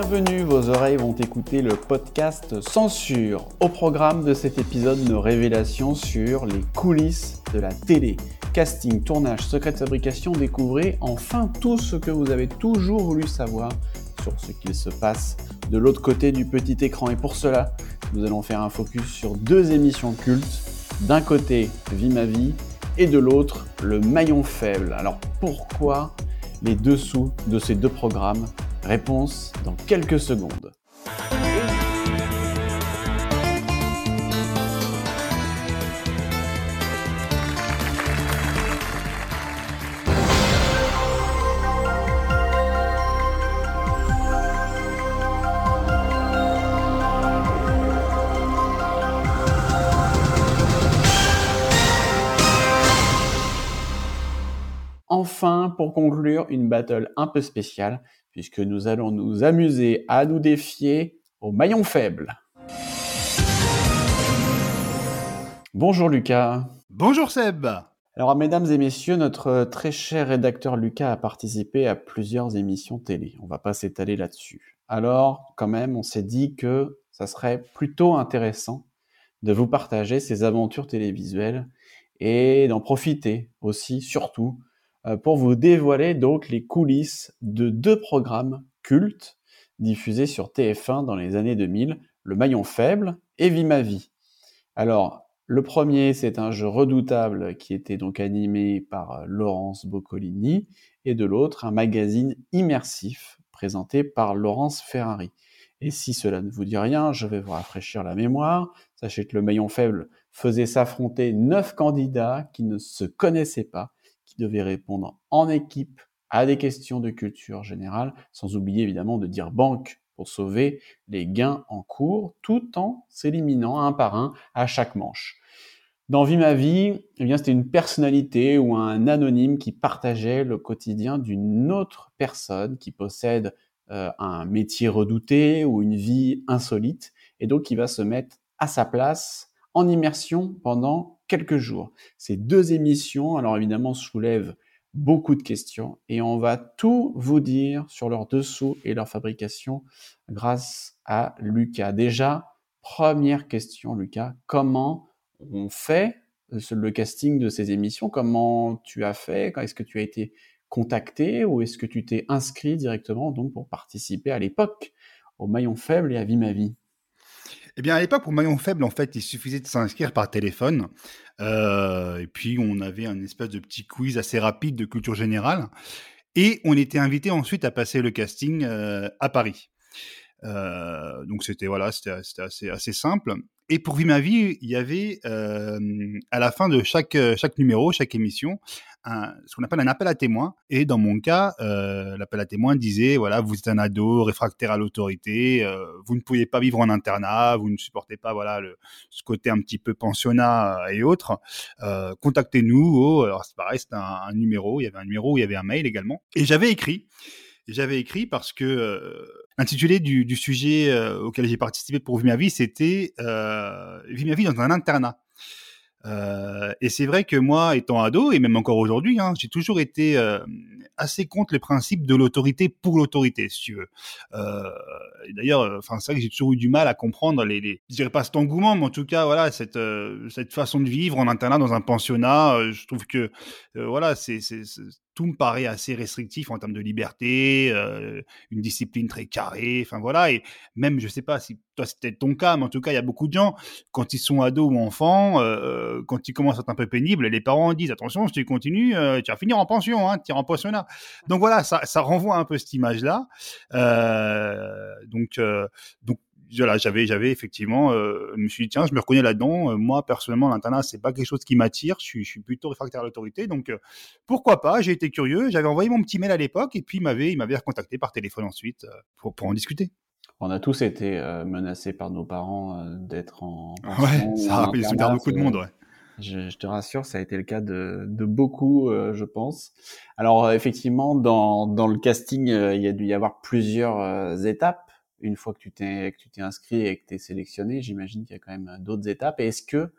Bienvenue, vos oreilles vont écouter le podcast Censure. Au programme de cet épisode, nos révélations sur les coulisses de la télé. Casting, tournage, secret de fabrication, découvrez enfin tout ce que vous avez toujours voulu savoir sur ce qu'il se passe de l'autre côté du petit écran. Et pour cela, nous allons faire un focus sur deux émissions cultes. D'un côté, Vie ma vie, et de l'autre, le maillon faible. Alors pourquoi les dessous de ces deux programmes Réponse dans quelques secondes. Enfin, pour conclure, une battle un peu spéciale, puisque nous allons nous amuser à nous défier au maillon faible. Bonjour Lucas. Bonjour Seb. Alors, mesdames et messieurs, notre très cher rédacteur Lucas a participé à plusieurs émissions télé. On va pas s'étaler là-dessus. Alors, quand même, on s'est dit que ça serait plutôt intéressant de vous partager ces aventures télévisuelles et d'en profiter aussi, surtout, pour vous dévoiler donc les coulisses de deux programmes cultes diffusés sur TF1 dans les années 2000, Le Maillon Faible et Vie ma vie. Alors, le premier, c'est un jeu redoutable qui était donc animé par euh, Laurence Boccolini, et de l'autre, un magazine immersif présenté par Laurence Ferrari. Et si cela ne vous dit rien, je vais vous rafraîchir la mémoire. Sachez que le maillon faible faisait s'affronter neuf candidats qui ne se connaissaient pas devait répondre en équipe à des questions de culture générale, sans oublier évidemment de dire banque pour sauver les gains en cours, tout en s'éliminant un par un à chaque manche. Dans Vie ma vie, eh bien c'était une personnalité ou un anonyme qui partageait le quotidien d'une autre personne qui possède euh, un métier redouté ou une vie insolite et donc qui va se mettre à sa place en immersion pendant quelques jours. Ces deux émissions, alors évidemment, soulèvent beaucoup de questions et on va tout vous dire sur leur dessous et leur fabrication grâce à Lucas. Déjà, première question, Lucas, comment on fait euh, le casting de ces émissions? Comment tu as fait? Est-ce que tu as été contacté? Ou est-ce que tu t'es inscrit directement donc pour participer à l'époque au maillon faible et à Vie ma vie? Eh bien, à l'époque, pour maillon faible, en fait, il suffisait de s'inscrire par téléphone. Euh, et puis, on avait un espèce de petit quiz assez rapide de culture générale. Et on était invité ensuite à passer le casting euh, à Paris. Euh, donc c'était voilà, assez, assez simple. Et pour Vie ma vie, il y avait à la fin de chaque chaque numéro, chaque émission, ce qu'on appelle un appel à témoins. Et dans mon cas, euh, l'appel à témoins disait voilà, vous êtes un ado réfractaire à l'autorité, euh, vous ne pouviez pas vivre en internat, vous ne supportez pas voilà ce côté un petit peu pensionnat et autres. Euh, contactez-nous. Alors c'est pareil, c'est un, numéro. Il y avait un numéro, il y avait un mail également. Et j'avais écrit. J'avais écrit parce que l'intitulé du, sujet auquel j'ai participé pour Vie ma vie, c'était euh, Vie ma vie dans un internat. Euh, et c'est vrai que moi, étant ado, et même encore aujourd'hui, hein, j'ai toujours été euh, assez contre le principe de l'autorité pour l'autorité, si tu veux. Euh, D'ailleurs, c'est vrai que j'ai toujours eu du mal à comprendre les, les, je dirais pas cet engouement, mais en tout cas, voilà, cette façon de vivre en internat dans un pensionnat. je trouve que voilà, tout me paraît assez restrictif en termes de liberté, une discipline très carrée, enfin voilà, et même, je sais pas si c'était ton cas, mais en tout cas, il y a beaucoup de gens, quand ils sont ados ou enfants, euh, quand ils commencent à être un peu pénibles, les parents disent, attention, si tu continues, euh, tu vas finir en pension, hein, tu iras en pensionnat. Donc voilà, ça, renvoie un peu cette image-là. donc, donc voilà, j'avais, j'avais effectivement, euh, je me suis dit tiens, je me reconnais là-dedans. Euh, moi, personnellement, l'internat, c'est pas quelque chose qui m'attire. Je suis, plutôt réfractaire à l'autorité, donc euh, pourquoi pas J'ai été curieux. J'avais envoyé mon petit mail à l'époque, et puis il m'avait, il m'avait recontacté par téléphone ensuite pour en discuter. On a tous été menacés par nos parents d'être en. Ouais, ça a fait beaucoup de monde, ouais. Je, je, te rassure, ça a été le cas de, de beaucoup, je pense. Alors effectivement, dans, dans le casting, il y a dû y avoir plusieurs étapes une fois que tu t'es que tu t'es inscrit et que tu es sélectionné, j'imagine qu'il y a quand même euh, d'autres étapes. Et est-ce que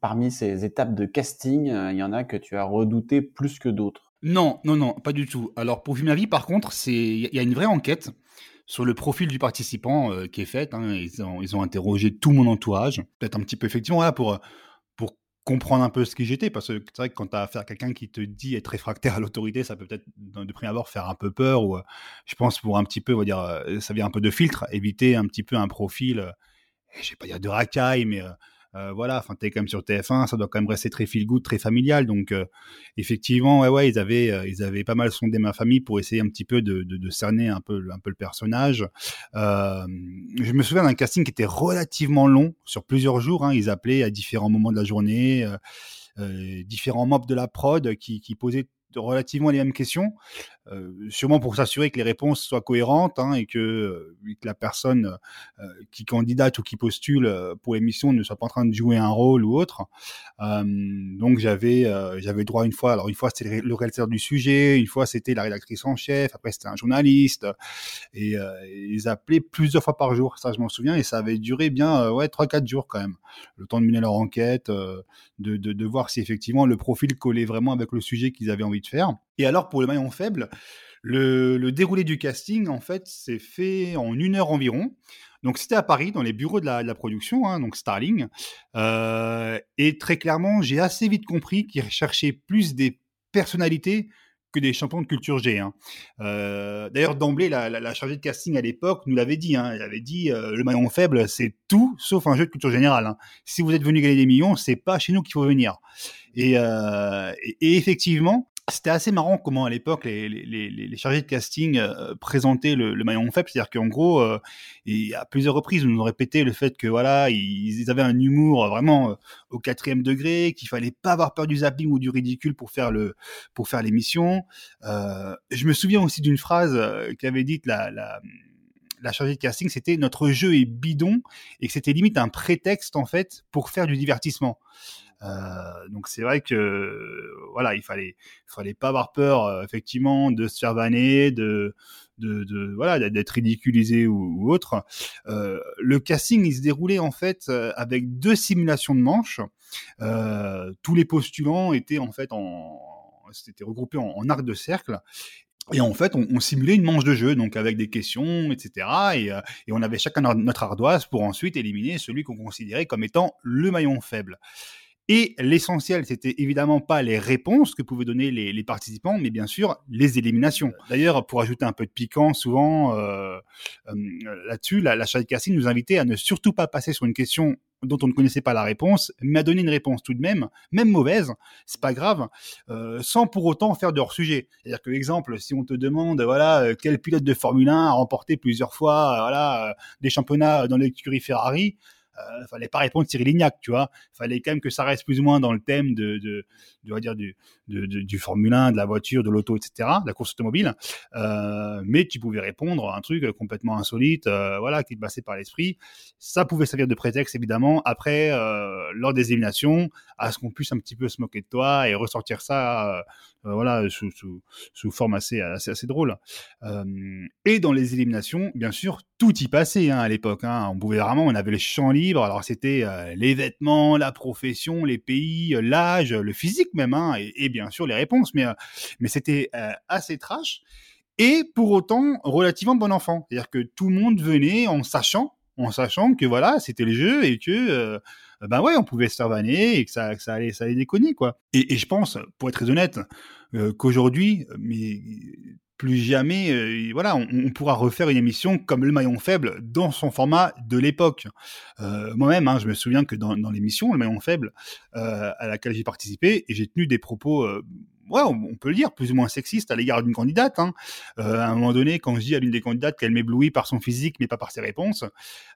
parmi ces étapes de casting, euh, il y en a que tu as redouté plus que d'autres? Non, non, non, pas du tout. Alors pour ma vie, par contre, c'est il y a une vraie enquête sur le profil du participant qui est fait. Hein. ils, ont, ils, ont, interrogé tout mon entourage, peut-être un petit peu effectivement pour pour comprendre un peu ce qui j'étais, parce que c'est vrai que quand tu as affaire à quelqu'un qui te dit être réfractaire à l'autorité, ça peut peut-être de prime abord faire un peu peur, ou je pense pour un petit peu, on va dire, ça vient un peu de filtre, éviter un petit peu un profil, je vais pas dire de racaille, mais euh, voilà, enfin, t'es quand même sur TF1, ça doit quand même rester très feel good, très familial. Donc, euh, effectivement, ouais, ils avaient, euh, ils avaient pas mal sondé ma famille pour essayer un petit peu de, de, cerner un peu, un peu le personnage. je me souviens d'un casting qui était relativement long, sur plusieurs jours. Hein. ils appelaient à différents moments de la journée. différents membres de la prod qui, posaient relativement les mêmes questions, sûrement pour s'assurer que les réponses soient cohérentes hein, et que, euh, que, la personne euh, qui candidate ou qui postule pour l'émission ne soit pas en train de jouer un rôle ou autre. donc j'avais j'avais droit une fois, alors une fois c'était le réalisateur du sujet, une fois c'était la rédactrice en chef, après c'était un journaliste et, ils appelaient plusieurs fois par jour, ça je m'en souviens et ça avait duré bien ouais trois quatre jours quand même, le temps de mener leur enquête, de, de, de voir si effectivement le profil collait vraiment avec le sujet qu'ils avaient envie de faire. Et alors, pour le maillon faible, le, déroulé du casting, en fait, s'est fait en une heure environ. Donc, c'était à Paris, dans les bureaux de la, production, hein, donc Starling. Euh, et très clairement, j'ai assez vite compris qu'ils recherchaient plus des personnalités que des champions de culture G. Hein. Euh, d'ailleurs, d'emblée, la, chargée de casting à l'époque nous l'avait dit. Hein. elle avait dit euh, le maillon faible, c'est tout sauf un jeu de culture générale. Si vous êtes venu gagner des millions, c'est pas chez nous qu'il faut venir. et effectivement, c'était assez marrant comment à l'époque les, les, les, chargés de casting euh, présentaient le, le, maillon faible, c'est-à-dire qu'en gros, euh, et à plusieurs reprises, on nous répétait le fait que voilà, ils, avaient un humour vraiment euh, au quatrième degré, qu'il fallait pas avoir peur du zapping ou du ridicule pour faire le pour faire l'émission. je me souviens aussi d'une phrase qu'avait dite la, la la chargée de casting, c'était notre jeu est bidon et que c'était limite un prétexte en fait pour faire du divertissement. Euh, donc c'est vrai que voilà, il fallait, il fallait pas avoir peur euh, effectivement de se faire vanner, de, de, voilà, d'être ridiculisé ou, autre. Euh, le casting, il se déroulait en fait euh, avec deux simulations de manches. Euh, tous les postulants étaient en fait en c'était regroupé en, arc de cercle et en fait, on, on, simulait une manche de jeu, donc avec des questions, etc. Et, et on avait chacun notre ardoise pour ensuite éliminer celui qu'on considérait comme étant le maillon faible. Et l'essentiel, c'était évidemment pas les réponses que pouvaient donner les, les, participants, mais bien sûr les éliminations. D'ailleurs, pour ajouter un peu de piquant, souvent euh, euh, là-dessus, la, la de casting nous invitait à ne surtout pas passer sur une question dont on ne connaissait pas la réponse, mais à donner une réponse tout de même, même mauvaise, c'est pas grave, euh, sans pour autant faire de hors sujet. C'est-à-dire que l'exemple, si on te demande, voilà, quel pilote de Formule 1 a remporté plusieurs fois, voilà, des championnats dans l'écurie Ferrari, euh, fallait pas répondre Cyril Lignac, tu vois. Fallait quand même que ça reste plus ou moins dans le thème de, de, de va dire du, de, du Formule 1, de la voiture, de l'auto, etc., de la course automobile. Euh, mais tu pouvais répondre à un truc complètement insolite, euh, voilà, qui te passait par l'esprit. Ça pouvait servir de prétexte, évidemment, après, euh, lors des éliminations, à ce qu'on puisse un petit peu se moquer de toi et ressortir ça, voilà, sous, sous, sous, forme assez, assez, assez drôle. et dans les éliminations, bien sûr, tout y passait hein, à l'époque. Hein. On pouvait vraiment, on avait les champs libres. Alors c'était les vêtements, la profession, les pays, l'âge, le physique même, hein, et, bien sûr les réponses. Mais, mais c'était assez trash et pour autant relativement bon enfant. C'est-à-dire que tout le monde venait en sachant, en sachant que voilà, c'était le jeu et que ben ouais, on pouvait se faire vanner et que ça, ça allait, ça allait déconner quoi. Et, et je pense, pour être très honnête, euh, qu'aujourd'hui, mais plus jamais, euh, voilà, on, pourra refaire une émission comme le maillon faible dans son format de l'époque. Euh, Moi-même, hein, je me souviens que dans, l'émission le maillon faible euh, à laquelle j'ai participé, et j'ai tenu des propos ouais, on, peut le dire, plus ou moins sexiste à l'égard d'une candidate. Hein. À un moment donné, quand je dis à l'une des candidates qu'elle m'éblouit par son physique, mais pas par ses réponses,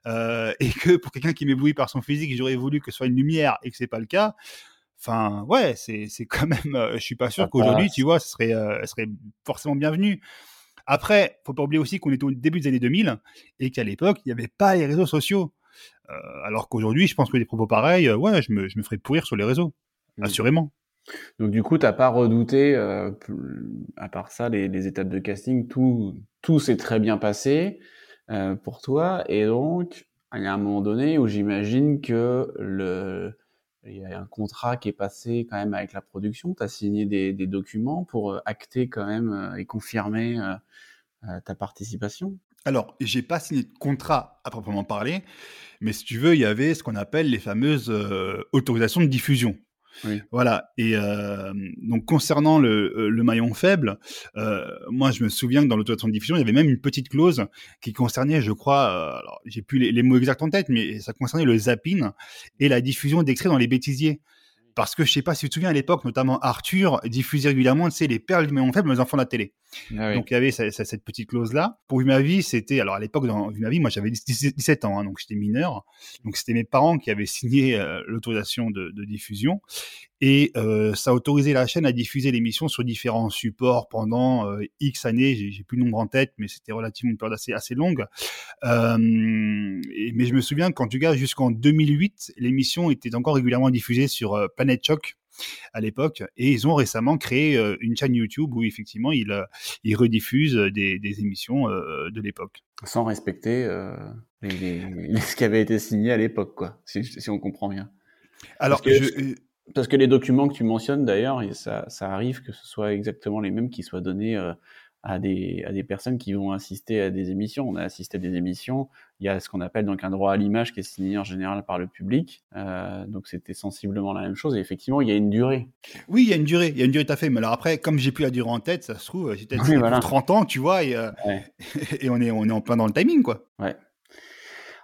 et que pour quelqu'un qui m'éblouit par son physique, j'aurais voulu que ce soit une lumière et que c'est pas le cas. Enfin, ouais, c'est c'est quand même. Euh, je suis pas sûr qu'aujourd'hui, tu vois, ce serait euh, serait forcément bienvenu. Après, faut pas oublier aussi qu'on est au début des années 2000 et qu'à l'époque, il n'y avait pas les réseaux sociaux. Euh, alors qu'aujourd'hui, je pense que des propos pareils, euh, ouais, je me, je me ferais pourrir sur les réseaux, mmh. assurément. Donc du coup, t'as pas redouté, à part ça, les, les, étapes de casting, tout, tout s'est très bien passé pour toi. Et donc, il y a un moment donné où j'imagine que le, il y a un contrat qui est passé quand même avec la production. Tu as signé des, documents pour euh, acter quand même euh, et confirmer euh, ta participation? Alors, j'ai pas signé de contrat à proprement parler, mais si tu veux, il y avait ce qu'on appelle les fameuses autorisations de diffusion. Voilà. Et euh, donc concernant le, euh, le maillon faible, euh, moi je me souviens que dans l'autorisation de diffusion, il y avait même une petite clause qui concernait, je crois, euh, alors j'ai plus les, les mots exacts en tête, mais ça concernait le zapping et la diffusion d'extraits dans les bêtisiers. Parce que je sais pas si tu te souviens à l'époque, notamment Arthur diffusait régulièrement, tu sais, les perles du maillon faible aux enfants de la télé. Ah oui. Donc il y avait ce- ce- cette petite clause là. Pour Vu ma vie, c'était alors à l'époque dans Vu ma vie, moi j'avais 17 17 ans, hein, donc j'étais mineur. Donc c'était mes parents qui avaient signé euh, l'autorisation de, de diffusion et euh, ça autorisait la chaîne à diffuser l'émission sur différents supports pendant euh, X années. J'ai plus le nombre en tête, mais c'était relativement une période assez assez longue. Euh, et- mais je me souviens qu'en tout cas jusqu'en 2008, l'émission était encore régulièrement diffusée sur Planet Choc à l'époque et ils ont récemment créé une chaîne YouTube où effectivement ils ils rediffusent des, des émissions de l'époque. Sans respecter euh, les, les- les- ce qui avait été signé à l'époque, quoi, si, si on comprend bien. Alors Parce que- je, Parce que les documents que tu mentionnes, d'ailleurs, ça, ça arrive que ce soit exactement les mêmes qui soient donnés euh, à, des, à des personnes qui vont assister à des émissions. On a assisté à des émissions, il y a ce qu'on appelle donc un droit à l'image qui est signé en général par le public. Euh, donc c'était sensiblement la même chose. Et effectivement, il y a une durée. Oui, il y a une durée, il y a une durée tout à fait. Mais alors après, comme j'ai plus la durée en tête, ça se trouve, j'ai peut-être Oui, voilà. pour 30 ans, tu vois, et, euh, Ouais. et on, est, on est en plein dans le timing, quoi. Ouais.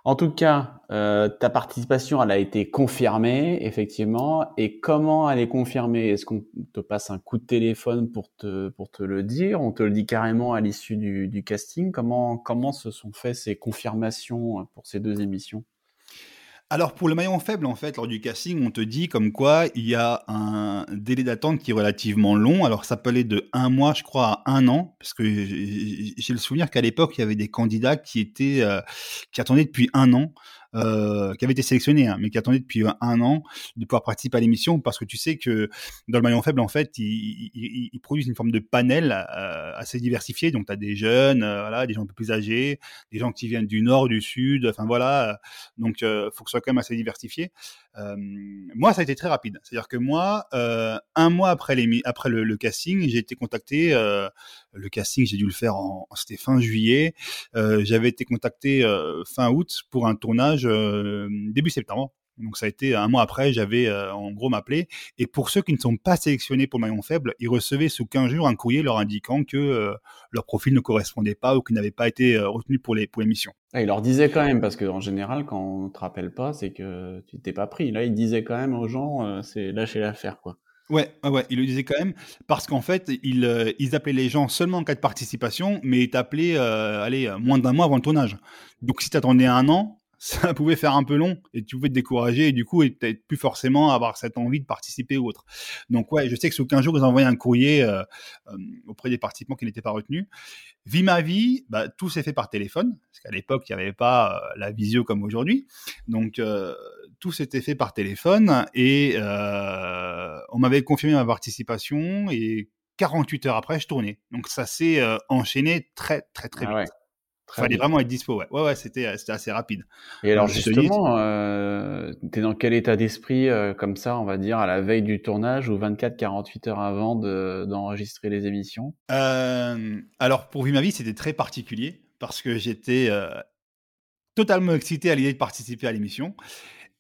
En tout cas, euh, ta participation, elle a été confirmée, effectivement. Et comment elle est confirmée? Est-ce qu'on te passe un coup de téléphone pour te, pour te le dire? On te le dit carrément à l'issue du, du casting? Comment, comment se sont fait ces confirmations pour ces deux émissions? Alors pour le maillon faible, en fait, lors du casting, on te dit comme quoi il y a un délai d'attente qui est relativement long. Alors ça peut aller de un mois, je crois, à un an, parce que j'ai le souvenir qu'à l'époque, il y avait des candidats qui étaient euh, qui attendaient depuis un an, euh, qui avaient été sélectionnés, hein, mais qui attendaient depuis un an de pouvoir participer à l'émission, parce que tu sais que dans le maillon faible, en fait, ils, ils- ils produisent une forme de panel euh, assez diversifié. Donc tu as des jeunes, euh, voilà, des gens un peu plus âgés, des gens qui viennent du nord, du sud, enfin voilà. Donc, euh, faut que ce soit quand même assez diversifié. Moi, ça a été très rapide. C'est-à-dire que moi, euh, un mois après, l'émi- après le, le casting, j'ai été contacté. euh, le casting, j'ai dû le faire en, c'était fin juillet. Euh, J'avais été contacté fin août pour un tournage début septembre. Donc ça a été un mois après, j'avais euh, en gros m'appelé. Et pour ceux qui ne sont pas sélectionnés pour maillon faible, ils recevaient sous 15 jours un courrier leur indiquant que euh, leur profil ne correspondait pas ou qu'ils n'avaient pas été euh, retenus pour les pour l'émission. Ah, Il leur disait quand même, parce qu'en général, quand on te rappelle pas, c'est que tu t'es pas pris. Là, il disait quand même aux gens, euh, c'est lâcher l'affaire, quoi. Ouais, ouais, il le disait quand même, parce qu'en fait, ils, euh, ils appelaient les gens seulement en cas de participation, mais ils t'appelaient, euh, allez, moins d'un mois avant le tournage. Donc si t'attendais un an, ça pouvait faire un peu long, et tu pouvais te décourager, et du coup, et peut-être plus forcément avoir cette envie de participer ou autre. Donc ouais, je sais que sous 15 jours, ils envoyaient un courrier euh, euh, auprès des participants qui n'étaient pas retenus. Vie ma vie, bah, tout s'est fait par téléphone, parce qu'à l'époque, il n'y avait pas euh, la visio comme aujourd'hui. Donc, euh, tout s'était fait par téléphone et euh, on m'avait confirmé ma participation et 48 heures après, je tournais. Donc, ça s'est euh, enchaîné très, très, très Ah vite. ouais. Il Très fallait vraiment être dispo, ouais. Ouais, ouais, c'était, c'était assez rapide. Et alors justement, euh, t'es dans quel état d'esprit euh, comme ça, on va dire, à la veille du tournage ou 24-48 heures avant de- d'enregistrer les émissions? Euh, alors, pour Vie ma vie, c'était très particulier parce que j'étais euh, totalement excité à l'idée de participer à l'émission.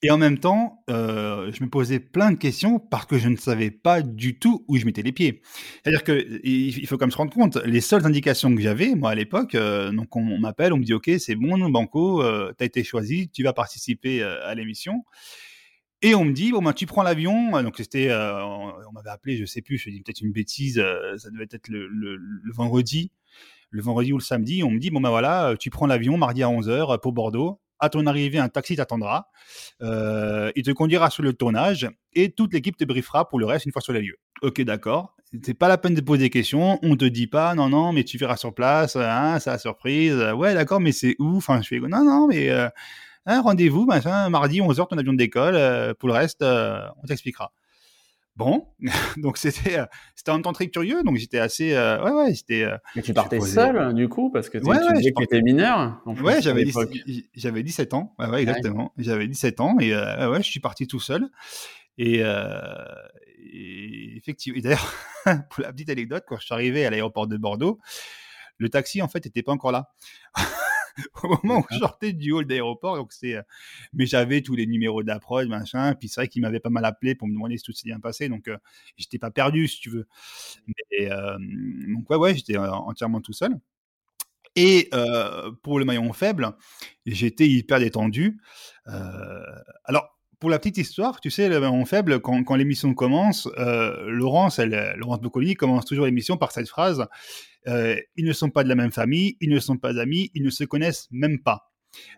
Et en même temps, euh, je me posais plein de questions parce que je ne savais pas du tout où je mettais les pieds. C'est-à-dire que il faut quand même se rendre compte, les seules indications que j'avais, moi à l'époque, euh, donc on, m'appelle, on me dit OK, c'est bon, Banco, euh, t'as été choisi, tu vas participer euh, à l'émission. Et on me dit bon ben tu prends l'avion, donc c'était, on, m'avait appelé, je sais plus, je dis peut-être une bêtise, ça devait être le vendredi, le vendredi ou le samedi, on me dit bon ben voilà, tu prends l'avion mardi à 11h pour Bordeaux. À ton arrivée, un taxi t'attendra. Euh, il te conduira sur le tournage et toute l'équipe te briefera pour le reste une fois sur les lieux. Ok, d'accord. C'est pas la peine de poser des questions. On te dit pas, non, non, mais tu verras sur place. Hein, la surprise. Ouais, d'accord, mais c'est où Enfin, je fais, non, non, mais euh, hein, rendez-vous, machin, mardi 11h, ton avion décolle. euh, pour le reste, on t'expliquera. Bon, donc c'était, euh, c'était en même temps très curieux. Donc j'étais assez, euh, ouais, ouais, j'étais. euh, Mais tu partais seul, du coup, parce que tu Ouais, tu ouais, disais que t'étais mineur. en Ouais, j'avais l'époque. 17, j'avais 17 ans. Ouais, ouais, exactement. J'avais 17 ans et euh, ouais, ouais, je suis parti tout seul. Et, et effectivement, et d'ailleurs, pour la petite anecdote, quand je suis arrivé à l'aéroport de Bordeaux, le taxi en fait était pas encore là. au moment où je sortais du hall d'aéroport. Donc c'est, euh, mais j'avais tous les numéros d'approche, machin. Puis c'est vrai qu'il m'avait pas mal appelé pour me demander si tout s'est bien passé. Donc j'étais pas perdu, si tu veux. Mais, donc ouais, ouais, j'étais entièrement tout seul. Et pour le maillon faible, j'étais hyper détendu. alors, pour la petite histoire, tu sais, maillon faible, quand, l'émission commence, Laurence, elle, Laurence Boccoli commence toujours l'émission par cette phrase Ils ne sont pas de la même famille, ils ne sont pas amis, ils ne se connaissent même pas.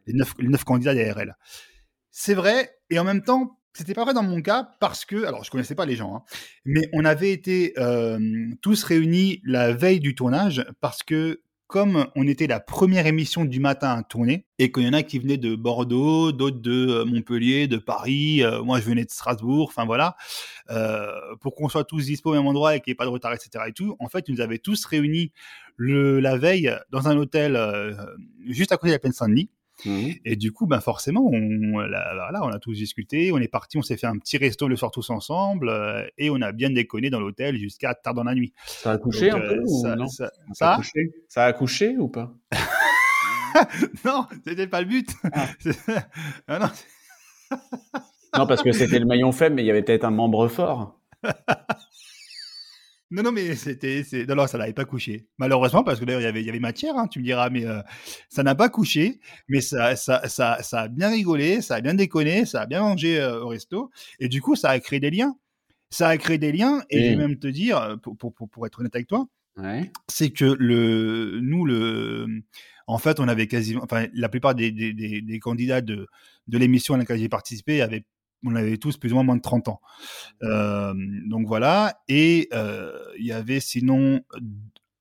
Les neuf, les neuf candidats elle. C'est vrai, et en même temps, c'était pas vrai dans mon cas parce que, alors je connaissais pas les gens, hein, mais on avait été tous réunis la veille du tournage parce que comme on était la première émission du matin à tourner, et qu'il y en a qui venaient de Bordeaux, d'autres de euh, Montpellier, de Paris, euh, moi je venais de Strasbourg, enfin voilà, euh, pour qu'on soit tous dispo au même endroit et qu'il n'y ait pas de retard, etc. Et tout, en fait, ils nous avaient tous réunis le, la veille dans un hôtel juste à côté de la plaine Saint-Denis. Mmh. Et du coup, ben forcément, on, là, on a tous discuté, on est parti, on s'est fait un petit resto le soir tous ensemble, euh, et on a bien déconné dans l'hôtel jusqu'à tard dans la nuit. Ça a couché un peu euh, ou non ça, a couché? Ça a couché ou pas? Non, c'était pas le but. Ah. ah non. non, parce que c'était le maillon faible, mais il y avait peut-être un membre fort. Non, non, mais c'était, non, non, ça n'avait pas couché. Malheureusement, parce que d'ailleurs, il y avait, il y avait matière, hein, tu me diras, mais euh, ça n'a pas couché. Mais ça, ça, ça, ça, a bien rigolé, ça a bien déconné, ça a bien mangé euh, au resto. Et du coup, ça a créé des liens. Ça a créé des liens. Et je vais même te dire, euh, pour, pour, pour, être honnête avec toi, c'est que le, nous, le, en fait, on avait quasiment, enfin, la plupart des, des, des, des candidats de, de l'émission à laquelle j'ai participé avaient on avait tous plus ou moins moins de 30 ans. Euh, donc voilà. Et euh, il y avait sinon,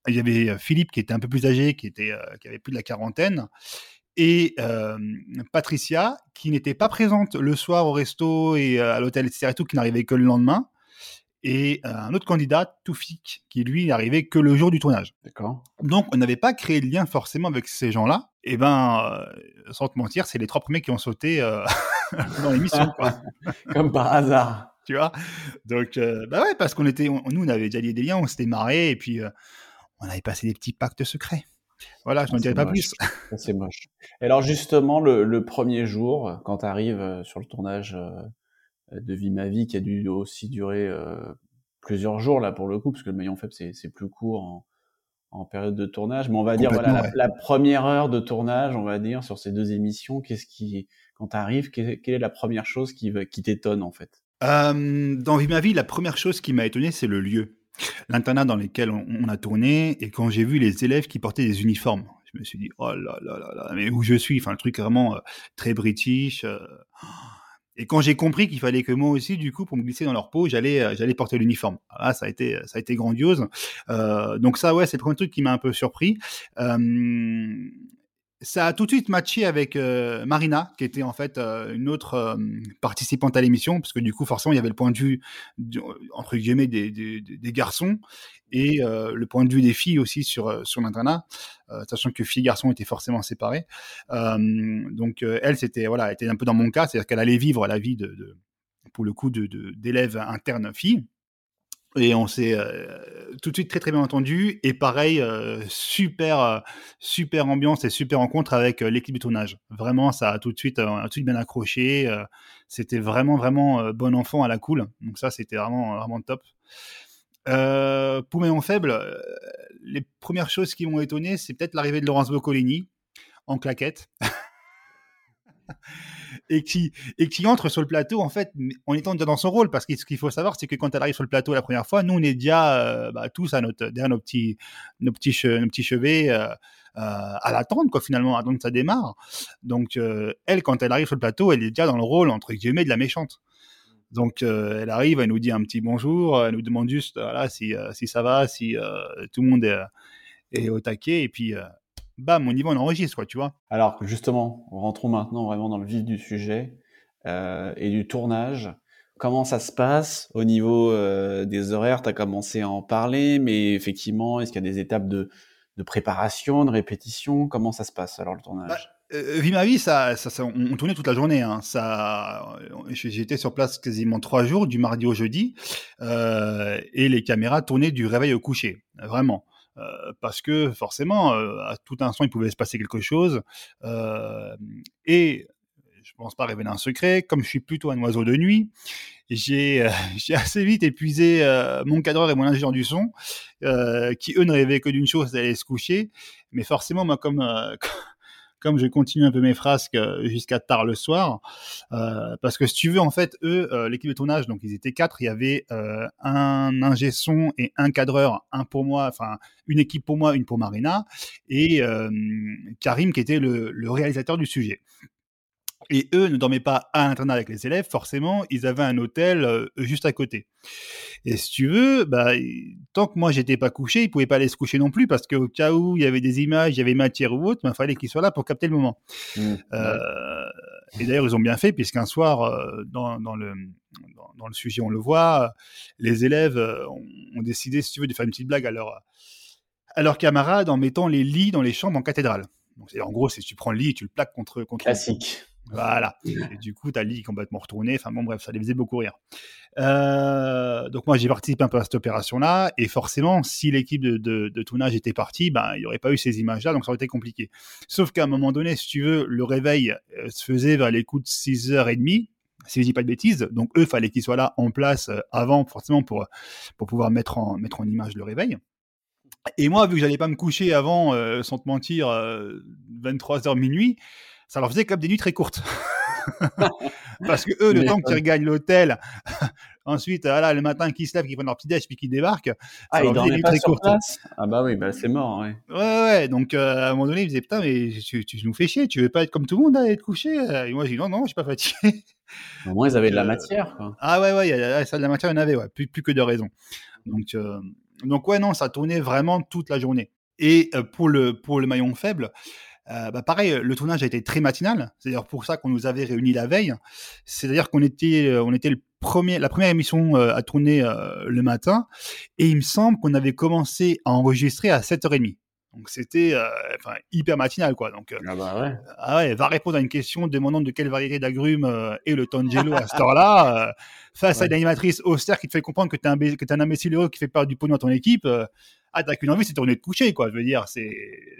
il y avait Philippe qui était un peu plus âgé, qui, était, euh, qui avait plus de la quarantaine. Et Patricia, qui n'était pas présente le soir au resto et à l'hôtel, etc., et tout, qui n'arrivait que le lendemain et un autre candidat, Toufik, qui lui n'arrivait que le jour du tournage. D'accord. Donc on n'avait pas créé de lien forcément avec ces gens-là. Et eh ben, sans te mentir, c'est les trois premiers qui ont sauté dans l'émission. Comme par hasard. Tu vois? Donc, euh, bah ouais, parce qu'on était, nous, on avait déjà lié des liens, on s'était marré, et puis euh, on avait passé des petits pactes secrets. Voilà, je n'en ah, dirai pas plus. C'est moche. Et alors, justement, le, premier jour, quand tu arrives euh, sur le tournage de Vie ma vie, qui a dû aussi durer plusieurs jours, là, pour le coup, parce que le maillon faible, c'est plus court en, en période de tournage, mais on va dire voilà la, première heure de tournage, on va dire sur ces deux émissions, qu'est-ce qui quand tu arrives, quelle est la première chose qui, qui t'étonne en fait? Euh, Dans ma vie, la première chose qui m'a étonné, c'est le lieu, l'internat dans lequel on, a tourné, et quand j'ai vu les élèves qui portaient des uniformes, je me suis dit oh là là là là, mais où je suis, enfin le truc vraiment euh, très british. Euh, et quand j'ai compris qu'il fallait que moi aussi, du coup, pour me glisser dans leur peau, j'allais, euh, j'allais porter l'uniforme. Ah, ça a été, ça a été grandiose. Euh, donc ça, ouais, c'est le premier truc qui m'a un peu surpris. Euh, ça a tout de suite matché avec euh, Marina, qui était en fait euh, une autre euh, participante à l'émission, parce que du coup, forcément, il y avait le point de vue, entre guillemets, des, garçons et le point de vue des filles aussi sur, sur l'internat, sachant que filles et garçons étaient forcément séparés. donc, elle, c'était voilà, était un peu dans mon cas, c'est-à-dire qu'elle allait vivre la vie de, de pour le coup, d'élèves de, internes filles. Et on s'est euh, tout de suite très très bien entendu. Et pareil, euh, super euh, super ambiance et super rencontre avec l'équipe du tournage. Vraiment, ça a tout de suite, tout de suite bien accroché. c'était vraiment vraiment bon enfant à la cool. Donc ça, c'était vraiment vraiment top. pour mes faibles, les premières choses qui m'ont étonné, c'est peut-être l'arrivée de Laurence Boccolini en claquette. et qui, et qui entre sur le plateau, en fait, en étant déjà dans son rôle. Parce que ce qu'il faut savoir, c'est que quand elle arrive sur le plateau la première fois, nous, on est déjà euh, bah, tous à notre, derrière nos petits, nos petits, petits chevets. Euh, euh, à l'attendre quoi finalement attendre que ça démarre donc elle quand elle arrive sur le plateau elle est déjà dans le rôle entre guillemets de la méchante donc elle arrive elle nous dit un petit bonjour elle nous demande juste voilà si, si ça va si tout le monde est, est, au taquet et puis bam, au niveau on enregistre, quoi, tu vois. Alors, justement, rentrons maintenant vraiment dans le vif du sujet euh, et du tournage. Comment ça se passe au niveau euh, des horaires? Tu as commencé à en parler, mais effectivement, est-ce qu'il y a des étapes de, préparation, de répétition? Comment ça se passe alors le tournage? Bah, euh, Vie ma vie, ça, ça, on, tournait toute la journée. Hein. Ça, j'étais sur place quasiment trois jours, du mardi au jeudi, et les caméras tournaient du réveil au coucher, vraiment. Parce que forcément, à tout instant, il pouvait se passer quelque chose. et je pense pas révéler un secret, comme je suis plutôt un oiseau de nuit, j'ai assez vite épuisé mon cadreur et mon ingénieur du son, qui eux ne rêvaient que d'une chose, d'aller se coucher. Mais forcément, moi, comme comme je continue un peu mes frasques euh, jusqu'à tard le soir, euh, parce que si tu veux, en fait, eux, euh, l'équipe de tournage, donc ils étaient quatre, il y avait un ingé son et un cadreur, un pour moi, enfin une équipe pour moi, une pour Marina, et Karim qui était le réalisateur du sujet. Et eux ne dormaient pas à l'internat avec les élèves, forcément, ils avaient un hôtel euh, juste à côté. Et si tu veux, bah, tant que moi j'étais pas couché, ils pouvaient pas aller se coucher non plus parce qu'au cas où il y avait des images, il y avait matière ou autre, il fallait qu'ils soient là pour capter le moment. Mmh, euh, et d'ailleurs, ils ont bien fait puisqu'un soir, euh, dans, dans, le, dans, le sujet, on le voit, les élèves ont, décidé, si tu veux, de faire une petite blague à, leur, à leurs camarades en mettant les lits dans les chambres en cathédrale. Donc, en gros, c'est tu prends le lit et tu le plaques contre, contre Classique. Voilà. Du coup, ta lit complètement retournée. Enfin bon, bref, ça les faisait beaucoup rire. Euh, donc moi, j'ai participé un peu à cette opération-là. Et forcément, si l'équipe de, tournage était partie, ben, il n'y aurait pas eu ces images-là, donc ça aurait été compliqué. Sauf qu'à un moment donné, si tu veux, le réveil euh, se faisait vers les coups de 6h30 si je dis pas de bêtises. Donc eux, fallait qu'ils soient là en place euh, avant, forcément, pour, pour pouvoir mettre en, mettre en image le réveil. Et moi, vu que j'allais pas me coucher avant, sans te mentir, 23h minuit, ça leur faisait comme des nuits très courtes. Parce que eux, le temps qu'ils regagnent l'hôtel, ensuite, voilà, le matin qu'ils se lèvent, qu'ils prennent leur petit déj, puis qu'ils débarquent, ah, ils dormaient pas sur place? Ah bah oui, bah c'est mort, ouais. Ouais, ouais, donc euh, à un moment donné, ils disaient, putain, mais tu, nous fais chier, tu veux pas être comme tout le monde, à être couché? Et moi, j'ai dit, non, non, je suis pas fatigué. Au moins, ils avaient de la euh, matière, quoi. Ah ouais, ouais, y a, ça, de la matière, il y en avait, ouais, plus, plus que de raison. Donc, euh, donc ouais, non, ça tournait vraiment toute la journée. Et pour le, pour le maillon faible, euh, bah pareil, le tournage a été très matinal. C'est d'ailleurs pour ça qu'on nous avait réunis la veille. C'est-à-dire qu'on était, euh, on était le premier, la première émission euh, à tourner le matin, et il me semble qu'on avait commencé à enregistrer à 7h30. Donc c'était enfin, hyper matinal quoi. Donc ah bah ouais. Ah ouais, va répondre à une question demandant de quelle variété d'agrumes est le Tangelo à cette heure-là face à une animatrice austère qui te fait comprendre que tu es, es, un imbécile heureux qui fait perdre du pognon à ton équipe ah t'as qu'une envie c'est tourner de coucher quoi. Je veux dire c'est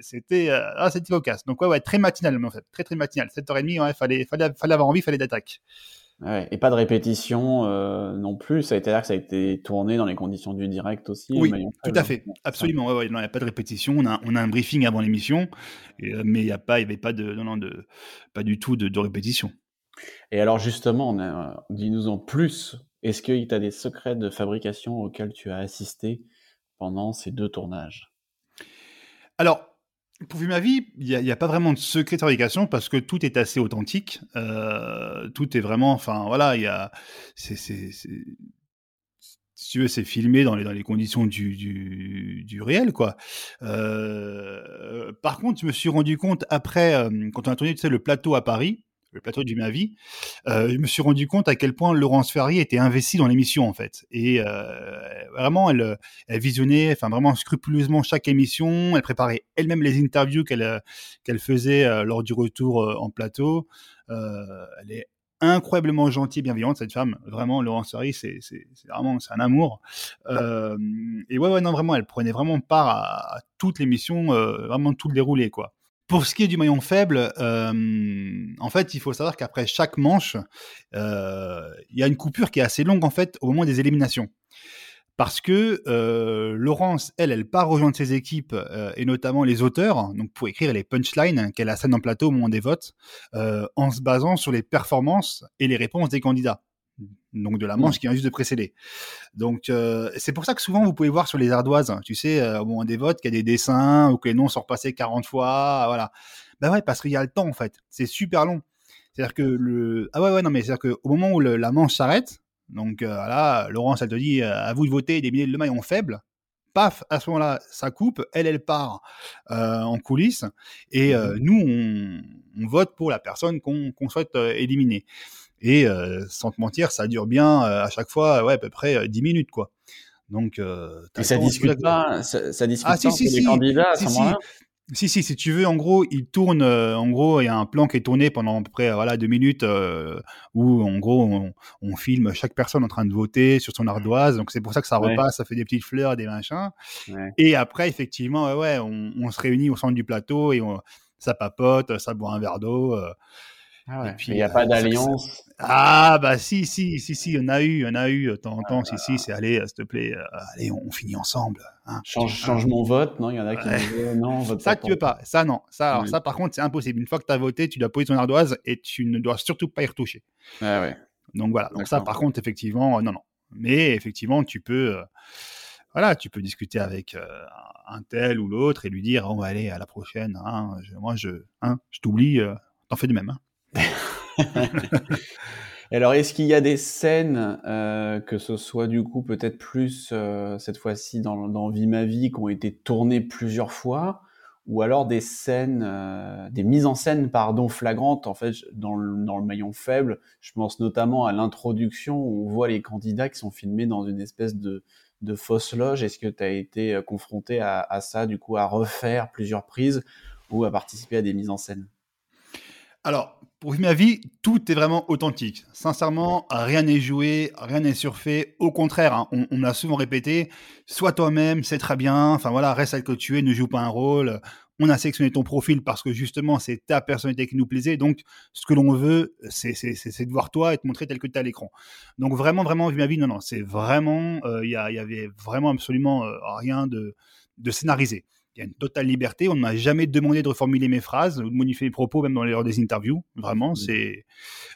c'était euh, ah c'était cocasse donc ouais ouais très matinal en fait. Très très matinal. 7h30 ouais fallait fallait fallait avoir envie fallait d'attaque ouais, et pas de répétition euh, non plus. Ça a été là que ça a été tourné dans les conditions du direct aussi oui tout à fait. absolument ouais, ouais. Non il n'y a pas de répétition. On a on a un briefing avant l'émission euh, mais il y a pas il y avait pas de non non de pas du tout de, de répétition. Et alors justement euh, dis-nous en plus est-ce que tu as des secrets de fabrication auxquels tu as assisté pendant ces deux tournages? Alors, pour ma vie, il n'y a, pas vraiment de secret de fabrication parce que tout est assez authentique. Euh, tout est vraiment, enfin voilà, il y a, c'est, si tu veux, c'est filmé dans les, dans les conditions du, du, du réel, quoi. Euh, par contre, je me suis rendu compte après, euh, quand on a tourné, tu sais, le plateau à Paris, le plateau du Ma Vie, euh, je me suis rendu compte à quel point Laurence Ferrier était investie dans l'émission en fait. Et euh, vraiment, elle, visionnait, enfin vraiment scrupuleusement chaque émission. Elle préparait elle-même les interviews qu'elle qu'elle faisait euh, lors du retour en plateau. elle est incroyablement gentille bienveillante cette femme. Vraiment, Laurence Ferrier, c'est vraiment c'est un amour. et ouais, ouais, non, vraiment, elle prenait vraiment part à, à toute l'émission, vraiment tout le déroulé quoi. Pour ce qui est du maillon faible, euh, en fait, il faut savoir qu'après chaque manche, euh, il y a une coupure qui est assez longue en fait au moment des éliminations. Parce que euh, Laurence, elle, elle part rejoindre ses équipes et notamment les auteurs, donc pour écrire les punchlines qu'elle scène en plateau au moment des votes, en se basant sur les performances et les réponses des candidats donc de la manche qui vient juste de précéder. Donc euh, c'est pour ça que souvent vous pouvez voir sur les ardoises, tu sais, euh, au moment des votes, qu'il y a des dessins ou que les noms sont repassés 40 fois, voilà. Ben ouais, parce qu'il y a le temps en fait, c'est super long. C'est-à-dire que le ah ouais ouais non mais c'est-à-dire qu'au moment où la manche s'arrête, donc euh, là, Laurence elle te dit à vous de voter des milliers de maillons faibles. Paf, à ce moment-là, ça coupe, elle, elle part en coulisses, et mmh nous, on, vote pour la personne qu'on souhaite éliminer. Et euh, sans te mentir, ça dure bien euh, à chaque fois, ouais, à peu près 10 euh, minutes, quoi. Donc, et ça discute pas, ça, discute ah, pas si, si, les candidats à ce moment-là? Si, si, si tu veux, en gros, il tourne. euh, en gros, il y a un plan qui est tourné pendant à peu près voilà, deux minutes euh, où, en gros, on, on filme chaque personne en train de voter sur son ardoise. Donc, c'est pour ça que ça Ouais. repasse, ça fait des petites fleurs, des machins. Ouais. Et après, effectivement, ouais, ouais, on, on se réunit au centre du plateau et on- ça papote, ça boit un verre d'eau. Ah ouais. Et puis, il n'y a euh, pas d'alliance. Ah, bah si, si, si, si, on a eu, on a eu, de temps en temps, Ah. si, si, c'est allez, euh, s'il te plaît, euh, allez, on, on finit ensemble. hein. Change, change mon vote, non? Il y en a qui Ouais. disent non, vote Ça, pas tu veux pas. Ça, non. Ça, alors, ça, par contre, c'est impossible. Une fois que tu as voté, tu dois poser ton ardoise et tu ne dois surtout pas y retoucher. Ah ouais. Donc voilà. Donc ça, par contre, effectivement, euh, non, non. Mais effectivement, tu peux, euh, voilà, tu peux discuter avec euh, un tel ou l'autre et lui dire, on va aller à la prochaine. hein, je- moi, je, hein, je t'oublie. euh, T'en fais de même. hein. Alors, est-ce qu'il y a des scènes, euh, que ce soit du coup peut-être plus euh, cette fois-ci dans, Vie ma vie, qui ont été tournées plusieurs fois, ou alors des scènes, euh, des mises en scène, pardon, flagrantes, en fait, dans le, dans le maillon faible? Je pense notamment à l'introduction où on voit les candidats qui sont filmés dans une espèce de, de fausse loge. Est-ce que tu as été confronté à, à ça, du coup, à refaire plusieurs prises ou à participer à des mises en scène? Alors, pour ma vie, tout est vraiment authentique. Sincèrement, rien n'est joué, rien n'est surfait. Au contraire, hein, on, on a souvent répété, sois toi-même, c'est très bien. Enfin voilà, reste tel que tu es, ne joue pas un rôle. On a sélectionné ton profil parce que justement, c'est ta personnalité qui nous plaisait. Donc, ce que l'on veut, c'est de voir toi et te montrer tel que tu es à l'écran. Donc, vraiment, vraiment, vu ma vie, non, non, c'est vraiment, euh, il il y avait vraiment absolument euh, rien de, de scénarisé. Y a une totale liberté. On ne m'a jamais demandé de reformuler mes phrases ou de modifier mes propos, même dans les lors des interviews. Vraiment, Mhm. c'est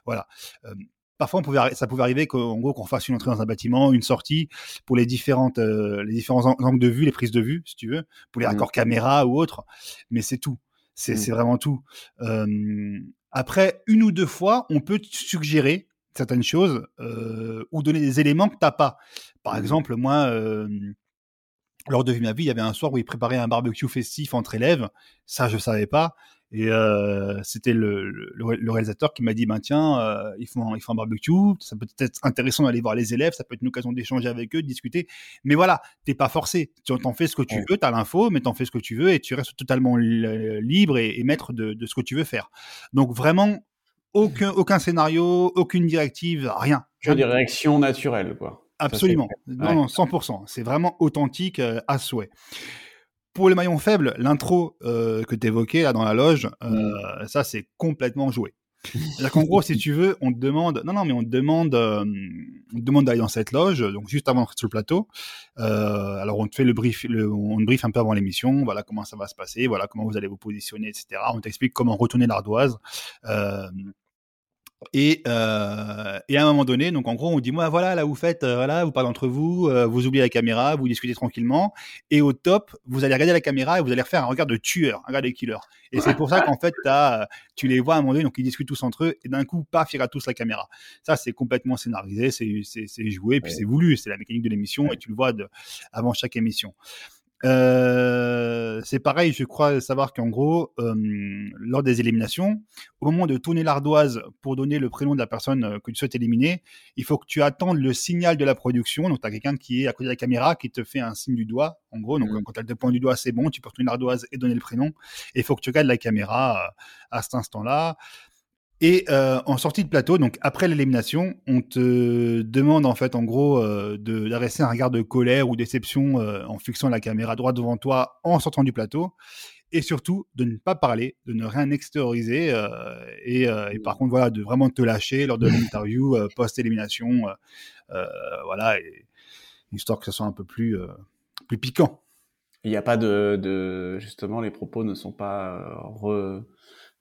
voilà. Euh, parfois, on pouvait, arri- ça pouvait arriver qu'en gros qu'on fasse une entrée dans un bâtiment, une sortie pour les différentes, euh, les différents ang- angles de vue, les prises de vue, si tu veux, pour les Mhm. raccords caméra ou autres. Mais c'est tout. C'est c'est vraiment tout. Euh, après, une ou deux fois, on peut suggérer certaines choses euh, ou donner des éléments que t'as pas. Par exemple, moi. euh, lors de ma vie, il y avait un soir où ils préparaient un barbecue festif entre élèves. Ça, je savais pas. Et euh, c'était le, le, le réalisateur qui m'a dit, ben tiens, euh, ils, font, ils font un barbecue, ça peut être intéressant d'aller voir les élèves, ça peut être une occasion d'échanger avec eux, de discuter. Mais voilà, t'es pas forcé. Tu t'en fais ce que tu Ouais. veux, t'as l'info, mais t'en fais ce que tu veux et tu restes totalement li- libre et, et maître de, de ce que tu veux faire. Donc vraiment, aucun, aucun scénario, aucune directive, rien. Que des réactions naturelles, quoi. Absolument. Non, non, 100%. C'est vraiment authentique euh, à souhait. Pour le maillon faible, l'intro euh, que tu évoquais là dans la loge, euh, ça c'est complètement joué. C'est-à-dire qu'en gros, si tu veux, on te demande, non, non, mais on te demande, euh, on te demande d'aller dans cette loge, donc juste avant sur le plateau. Euh, alors on te fait le brief, le, on te brief un peu avant l'émission, voilà comment ça va se passer, voilà comment vous allez vous positionner, etc. On t'explique comment retourner l'ardoise. Euh, et, euh, et à un moment donné, donc en gros, on dit moi voilà, là vous faites, euh, voilà, vous parlez entre vous, euh, vous oubliez la caméra, vous discutez tranquillement, et au top, vous allez regarder la caméra et vous allez refaire un regard de tueur, un regard de killer. Et c'est pour ça qu'en fait, as, euh, tu les vois à un moment donné, donc ils discutent tous entre eux, et d'un coup, paf, ils regardent tous la caméra. Ça, c'est complètement scénarisé, c'est joué, puis Ouais. c'est voulu, c'est la mécanique de l'émission, et tu le vois de, avant chaque émission. Euh, c'est pareil, je crois savoir qu'en gros, euh, lors des éliminations, au moment de tourner l'ardoise pour donner le prénom de la personne euh, que tu souhaites éliminer, il faut que tu attendes le signal de la production. Donc, tu as quelqu'un qui est à côté de la caméra qui te fait un signe du doigt. En gros, donc Mhm. quand tu as le point du doigt, c'est bon, tu peux retourner l'ardoise et donner le prénom. Et il faut que tu regardes la caméra à cet instant-là. Et euh, en sortie de plateau, donc après l'élimination, on te demande en fait en gros euh, d'adresser un regard de colère ou déception euh, en fixant la caméra droite devant toi en sortant du plateau. Et surtout de ne pas parler, de ne rien extérioriser euh, et, par contre voilà de vraiment te lâcher lors de l'interview post-élimination, voilà, histoire que ce soit un peu plus plus piquant. Il n'y a pas de, de, justement, les propos ne sont pas re,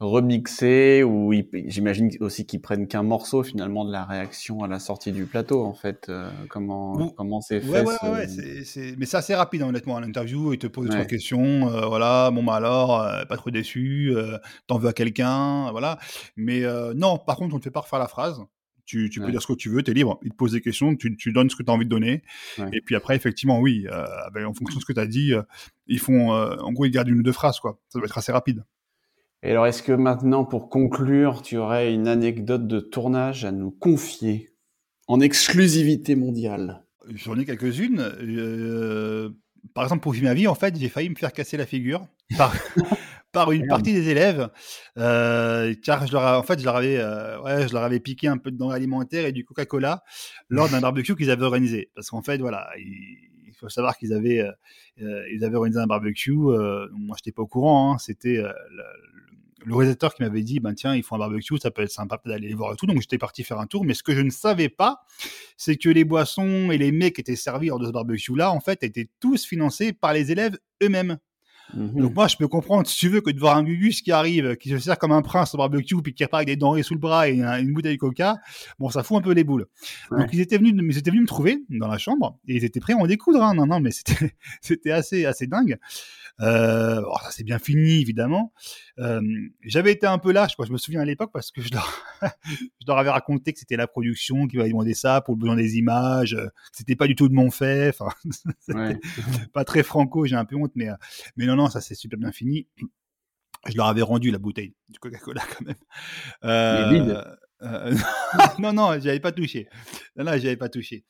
remixés ou ils- j'imagine aussi qu'ils prennent qu'un morceau finalement de la réaction à la sortie du plateau en fait. Euh, comment comment c'est fait Ouais, ouais, ce- ouais, ouais, c'est, c'est- mais c'est assez rapide hein, honnêtement à l'interview. Il te pose trois questions, euh, voilà, bon bah alors, euh, pas trop déçu, t'en veux à quelqu'un, voilà. Mais non, par contre, on te fait pas refaire la phrase. Tu, tu peux dire ce que tu veux, t'es libre. Il te pose des questions, tu, tu donnes ce que tu as envie de donner. Et puis après, effectivement, oui, en fonction de ce que tu as dit, ils font, en gros, ils gardent une ou deux phrases, quoi. Ça doit être assez rapide. Et alors, est-ce que maintenant, pour conclure, tu aurais une anecdote de tournage à nous confier en exclusivité mondiale? J'en ai quelques-unes. Euh, par exemple, pour ma vie, en fait, j'ai failli me faire casser la figure par, par une partie des élèves, euh, car je leur, en fait, je leur avais, euh, ouais, je leur avais piqué un peu de denrées alimentaires et du Coca-Cola lors d'un barbecue qu'ils avaient organisé. Parce qu'en fait, voilà, il, faut savoir qu'ils avaient, euh, ils avaient organisé un barbecue. moi, je n'étais pas au courant. Hein, C'était le réalisateur qui m'avait dit, ben tiens, ils font un barbecue, ça peut être sympa d'aller les voir et tout. Donc j'étais parti faire un tour. Mais ce que je ne savais pas, c'est que les boissons et les mets qui étaient servis lors de ce barbecue-là, en fait, étaient tous financés par les élèves eux-mêmes. Mhm. Donc moi, je peux comprendre, si tu veux, que de voir un Gugus qui arrive, qui se sert comme un prince au barbecue, puis qui repart avec des denrées sous le bras et une, bouteille de coca, bon, ça fout un peu les boules. Donc ils étaient venus, ils étaient venus me trouver dans la chambre et ils étaient prêts à en découdre. Hein. Non, non, mais c'était, c'était assez, assez dingue. Euh, ça c'est bien fini évidemment. Euh, j'avais été un peu lâche, quoi. Je me souviens à l'époque parce que je leur, je leur avais raconté que c'était la production qui m'avait demandé ça pour le besoin des images. Euh, c'était pas du tout de mon fait. Enfin, pas très franco. J'ai un peu honte, mais euh, mais non non, ça c'est super bien fini. Je leur avais rendu la bouteille du Coca-Cola quand même. Euh, euh, non, non, j'avais pas touché. Non, non, pas touché.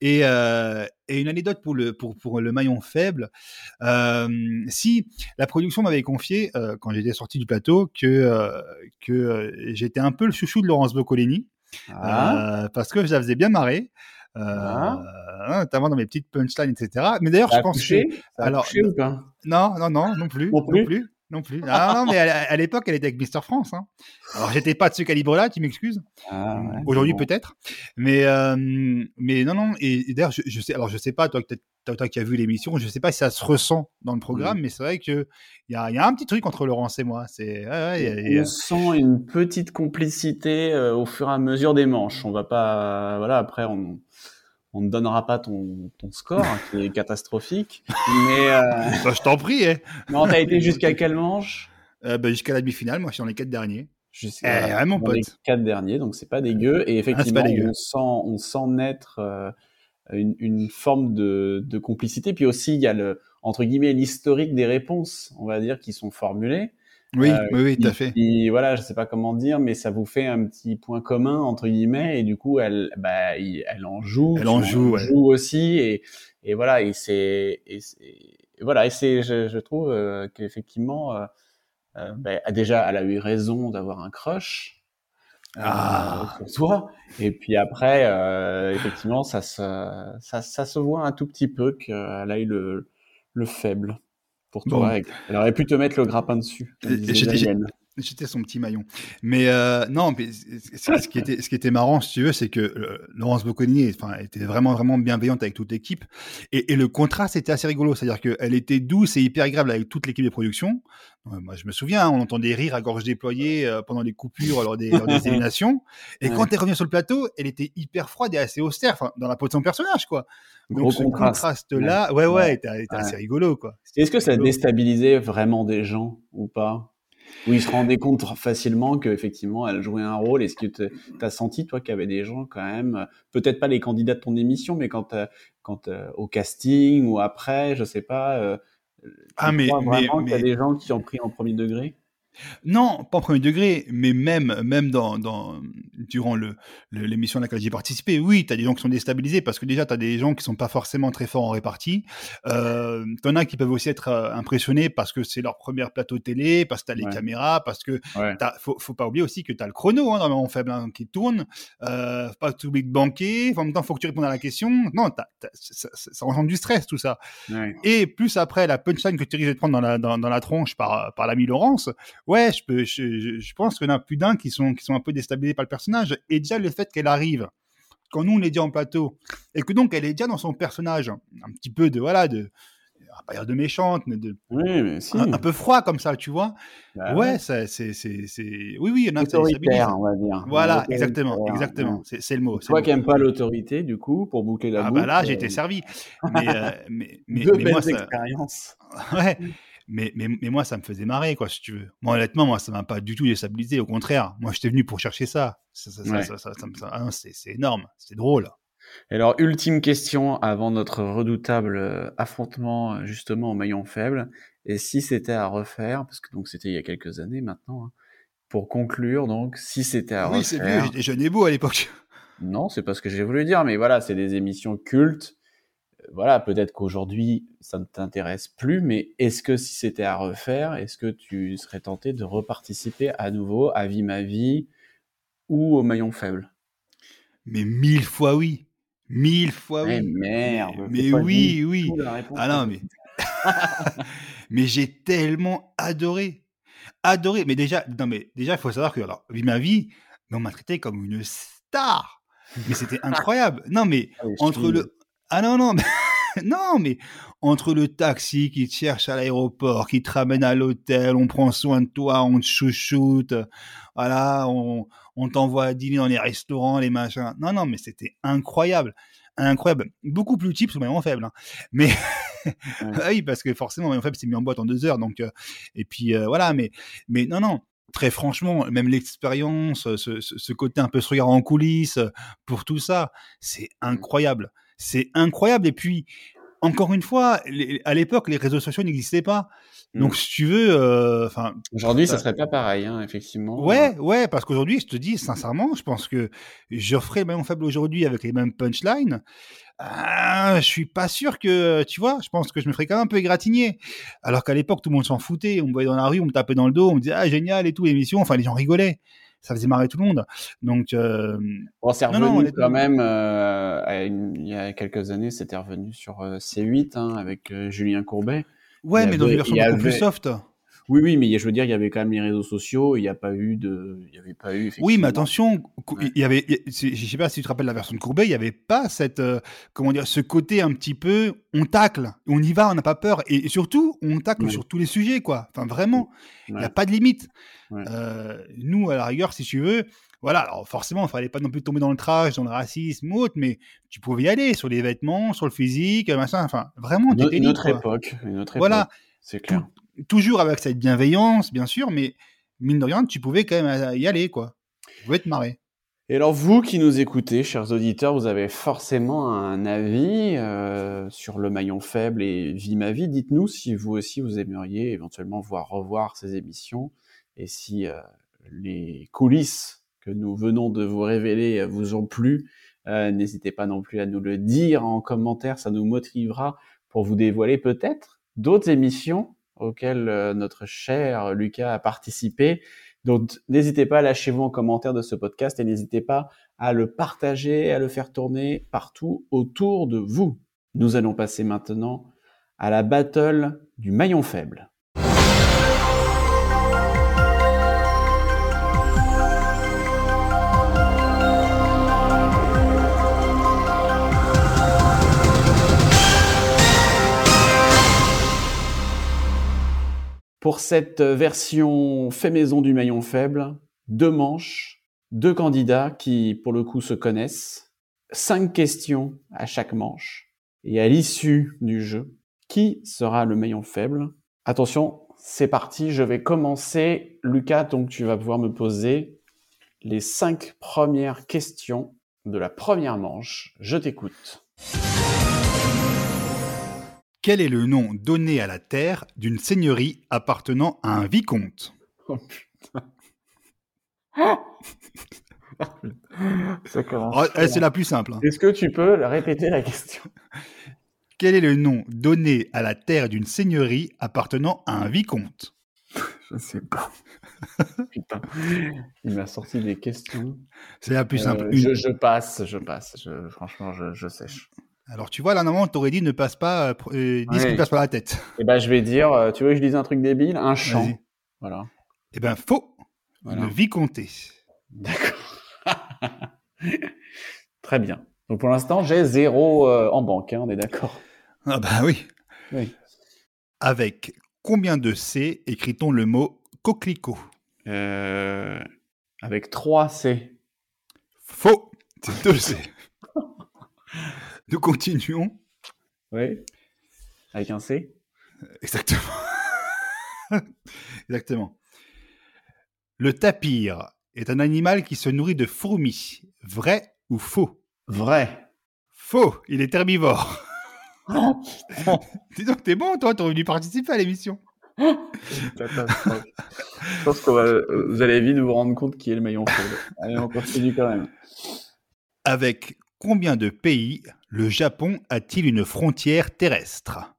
Et, euh, et, une anecdote pour le, pour, pour le maillon faible. Euh, si la production m'avait confié, quand j'étais sorti du plateau, que, que j'étais un peu le chouchou de Laurence Boccolini, ah. parce que je la faisais bien marrer. Ah. notamment dans mes petites punchlines, etc. Mais d'ailleurs, je pense que? Alors, ou pas? non, non, non, non plus. Non plus? Non plus non plus. Ah non, mais à, l'époque, elle était avec Mister France. Hein. Alors, j'étais pas de ce calibre-là, tu m'excuses. Ah, Aujourd'hui, peut-être. Mais, euh, mais non, non. Et, d'ailleurs, je, sais, alors je sais pas, toi, toi, qui as vu l'émission, je sais pas si ça se ressent dans le programme, mais c'est vrai qu'il y a, y a un petit truc entre Laurence et moi. C'est, On sent une petite complicité euh, au fur et à mesure des manches. On va pas, voilà, après, on on ne donnera pas ton, ton score, hein, qui est catastrophique. Mais euh... Bah, je t'en prie. Hein. Non, t'as été jusqu'à quelle manche? Euh, bah, Jusqu'à la demi-finale. Moi, je suis dans les quatre derniers. Jusqu'à eh, vraiment dans les quatre derniers, donc c'est pas dégueu. Et effectivement, on sent, on sent naître euh, une, une, forme de, de complicité. Puis aussi, il y a le entre guillemets l'historique des réponses, on va dire, qui sont formulées. Oui, euh, oui, oui, tout à fait. Et voilà, je sais pas comment dire, mais ça vous fait un petit point commun entre guillemets, et du coup, elle, bah, elle en joue, elle en joue, ouais. joue aussi, et, et voilà, et c'est, et, voilà, et c'est, je, je trouve euh, qu'effectivement, euh, euh bah, déjà, elle a eu raison d'avoir un crush. Ah. sur toi. Et puis après, effectivement, ça se, ça, ça se voit un tout petit peu qu'elle a eu le, le faible pour toi. Elle aurait pu te mettre le grappin dessus. J'étais son petit maillon. Mais euh, non, mais ce qui, était, ce qui était marrant, si tu veux, c'est que euh, Laurence Bocconi enfin, était vraiment, vraiment bienveillante avec toute l'équipe. Et, et, le contraste était assez rigolo. C'est-à-dire qu'elle était douce et hyper agréable avec toute l'équipe de production. moi, je me souviens, hein, on entendait rire à gorge déployée euh, pendant les coupures lors des, lors des éliminations. Et quand elle revenue sur le plateau, elle était hyper froide et assez austère, dans la peau de son personnage, quoi. Donc, ce contraste-là, ouais, ouais, était, assez rigolo, quoi. Est-ce que ça déstabilisait vraiment des gens ou pas? Où ils se rendaient compte facilement qu'effectivement elle jouait un rôle. Est-ce que tu as senti, toi, qu'il y avait des gens quand même, peut-être pas les candidats de ton émission, mais quand, quand au casting ou après, je sais pas, euh, ah, mais, vraiment qu'il y a des gens qui ont pris en premier degré? Non, pas en premier degré, mais même, même dans, dans durant le, l'émission à laquelle j'ai participé, oui, tu as des gens qui sont déstabilisés parce que déjà, tu as des gens qui sont pas forcément très forts en répartie. Euh, tu en as qui peuvent aussi être euh, impressionnés parce que c'est leur premier plateau télé, parce que tu as les caméras, parce que faut, faut pas oublier aussi que tu as le chrono hein, le faible hein, qui tourne, euh, pas tout de banquer, en même temps, faut que tu répondes à la question. Non, ça, ça, engendre du stress, tout ça. Et plus après, la punchline que tu risques de prendre dans la, dans, dans la tronche par, par l'ami Laurence, ouais, je, peux, je, je pense qu'il y en a plus d'un qui sont, qui sont un peu déstabilisés par le personnage. Et déjà, le fait qu'elle arrive, quand nous, on est déjà en plateau, et que donc elle est déjà dans son personnage, un petit peu de, voilà, de, pas dire de méchante, mais de oui, mais si. un, peu froid comme ça, tu vois. Bah ouais, c'est, c'est, c'est, oui, oui, il y en a autoritaire, on va dire. Voilà, exactement, exactement, c'est, c'est le mot. Toi qui n'aimes pas l'autorité, du coup, pour boucler la ah boucle. Ah bah là, j'ai été euh, servi. mais, euh, mais, mais, moi, ça... ouais. Mais, mais, mais, moi, ça me faisait marrer, quoi, si tu veux. Moi, honnêtement, moi, ça m'a pas du tout déstabilisé. Au contraire, moi, j'étais venu pour chercher ça. c'est énorme, c'est drôle. alors, ultime question avant notre redoutable euh, affrontement, euh, justement, au maillon faible. Et si c'était à refaire, parce que donc c'était il y a quelques années maintenant, hein, pour conclure, donc, si c'était à refaire. Oui, c'est vieux, j'étais jeune et beau à l'époque. Non, c'est pas ce que j'ai voulu dire, mais voilà, c'est des émissions cultes voilà, peut-être qu'aujourd'hui, ça ne t'intéresse plus, mais est-ce que si c'était à refaire, est-ce que tu serais tenté de reparticiper à nouveau à Vie ma vie ou au maillon faible? Mais mille fois oui. Mille fois Eh oui. merde Mais, oui, oui. Ah non, mais. mais j'ai tellement adoré. Adoré. Mais déjà, non, mais déjà, il faut savoir que, alors, vie ma vie, mais on m'a traité comme une star. Mais c'était incroyable. Non, mais Ah, entre le. Ah non, non, mais. non, mais entre le taxi qui te cherche à l'aéroport, qui te ramène à l'hôtel, on prend soin de toi, on te chouchoute, voilà, on, on t'envoie dîner dans les restaurants, les machins. Non, non, mais c'était incroyable. Incroyable. Beaucoup plus cheap, c'est vraiment faible. hein. Mais. Ah oui, parce que forcément, en fait, c'est mis en boîte en deux heures. Donc, euh, et puis euh, voilà, mais, mais non, non. Très franchement, même l'expérience, ce, ce- ce côté un peu se regarder en coulisses, pour tout ça, c'est incroyable. C'est incroyable. Et puis, encore une fois, les- à l'époque, les réseaux sociaux n'existaient pas. Donc, Mm. si tu veux, euh, enfin, Aujourd'hui, ça ça- serait pas pareil, hein, effectivement. Ouais, ouais, parce qu'aujourd'hui, je te dis sincèrement, je pense que je ferai le maillon faible aujourd'hui avec les mêmes punchlines. Ah, je suis pas sûr que, tu vois, je pense que je me ferais quand même un peu égratigner. Alors qu'à l'époque, tout le monde s'en foutait. On me voyait dans la rue, on me tapait dans le dos, on me disait, ah, génial et tout, l'émission. Enfin, les gens rigolaient. Ça faisait marrer tout le monde. Donc, euh, Bon, c'est Non, non, revenu quand même, euh, une- il y a quelques années, c'était revenu sur euh, C8 hein, avec euh, Julien Courbet. ouais, Il mais dans une version beaucoup plus soft. Oui, oui, mais je veux dire, il y avait quand même les réseaux sociaux, il n'y a pas eu de. Il y avait pas eu. Oui, mais attention, il y avait, je sais pas si tu te rappelles la version de Courbet, il y avait pas cette, euh, comment dire, ce côté un petit peu, on tacle, on y va, on n'a pas peur, et, et surtout, on tacle sur tous les sujets, quoi. Enfin, vraiment, il Ouais. n'y a pas de limite. Ouais. Euh, nous, à la rigueur, si tu veux, voilà, alors forcément, il fallait pas non plus tomber dans le trash, dans le racisme ou autre, mais tu pouvais y aller sur les vêtements, sur le physique, machin, enfin, vraiment, Une, t'étais une autre époque. Une autre Voilà. époque. C'est clair. Toujours avec cette bienveillance, bien sûr, mais mine de rien, tu pouvais quand même euh, y aller, quoi. Tu pouvais te marrer. Et alors, vous qui nous écoutez, chers auditeurs, vous avez forcément un avis euh, sur le maillon faible et Vie ma vie. Dites-nous si vous aussi vous aimeriez éventuellement voir revoir ces émissions et si euh, les coulisses que nous venons de vous révéler vous ont plu. N'hésitez pas non plus à nous le dire en commentaire, ça nous motivera pour vous dévoiler peut-être d'autres émissions auxquelles euh, notre cher Lucas a participé. Donc, n'hésitez pas à lâcher vous en commentaire de ce podcast et n'hésitez pas à le partager, à le faire tourner partout autour de vous. Nous allons passer maintenant à la battle du maillon faible. Pour cette version fait maison du maillon faible, deux manches, deux candidats qui, pour le coup, se connaissent, cinq questions à chaque manche. Et à l'issue du jeu, qui sera le maillon faible? Attention, c'est parti, je vais commencer. Lucas, donc tu vas pouvoir me poser les cinq premières questions de la première manche. Je t'écoute. Quel est le nom donné à la terre d'une seigneurie appartenant à un vicomte? Oh putain. Ça commence. Oh, eh, C'est la plus simple. hein. Est-ce que tu peux répéter la question? Quel est le nom donné à la terre d'une seigneurie appartenant à un vicomte? Je sais pas. Putain, il m'a sorti des questions. C'est la plus simple. Euh, Une- je, je passe, je passe. Je- franchement, je, je sèche. Alors tu vois, là, normalement, t'aurais dit ne passe pas, euh, euh, dis ce Ouais. qui passe par la tête. Et ben, je vais dire, euh, tu veux que je dise un truc débile? Un chant. Voilà. Eh ben, faux. Voilà. Le vicomté. D'accord. Très bien. Donc pour l'instant, j'ai zéro euh, en banque, hein, on est d'accord. Ah bah oui. Oui. Avec combien de C écrit-on le mot coquelicot? Euh, avec 3 C. Faux. C'est deux C. Nous continuons. Oui. Avec un C Exactement. Exactement. Le tapir est un animal qui se nourrit de fourmis. Vrai ou faux? Vrai. Faux. Il est herbivore. Oh. Dis donc, t'es bon, toi, t'aurais dû participer à l'émission. Je pense que euh, vous allez vite vous rendre compte qui est le maillon faible. Allez, on continue quand même. Avec combien de pays Le Japon a-t-il une frontière terrestre?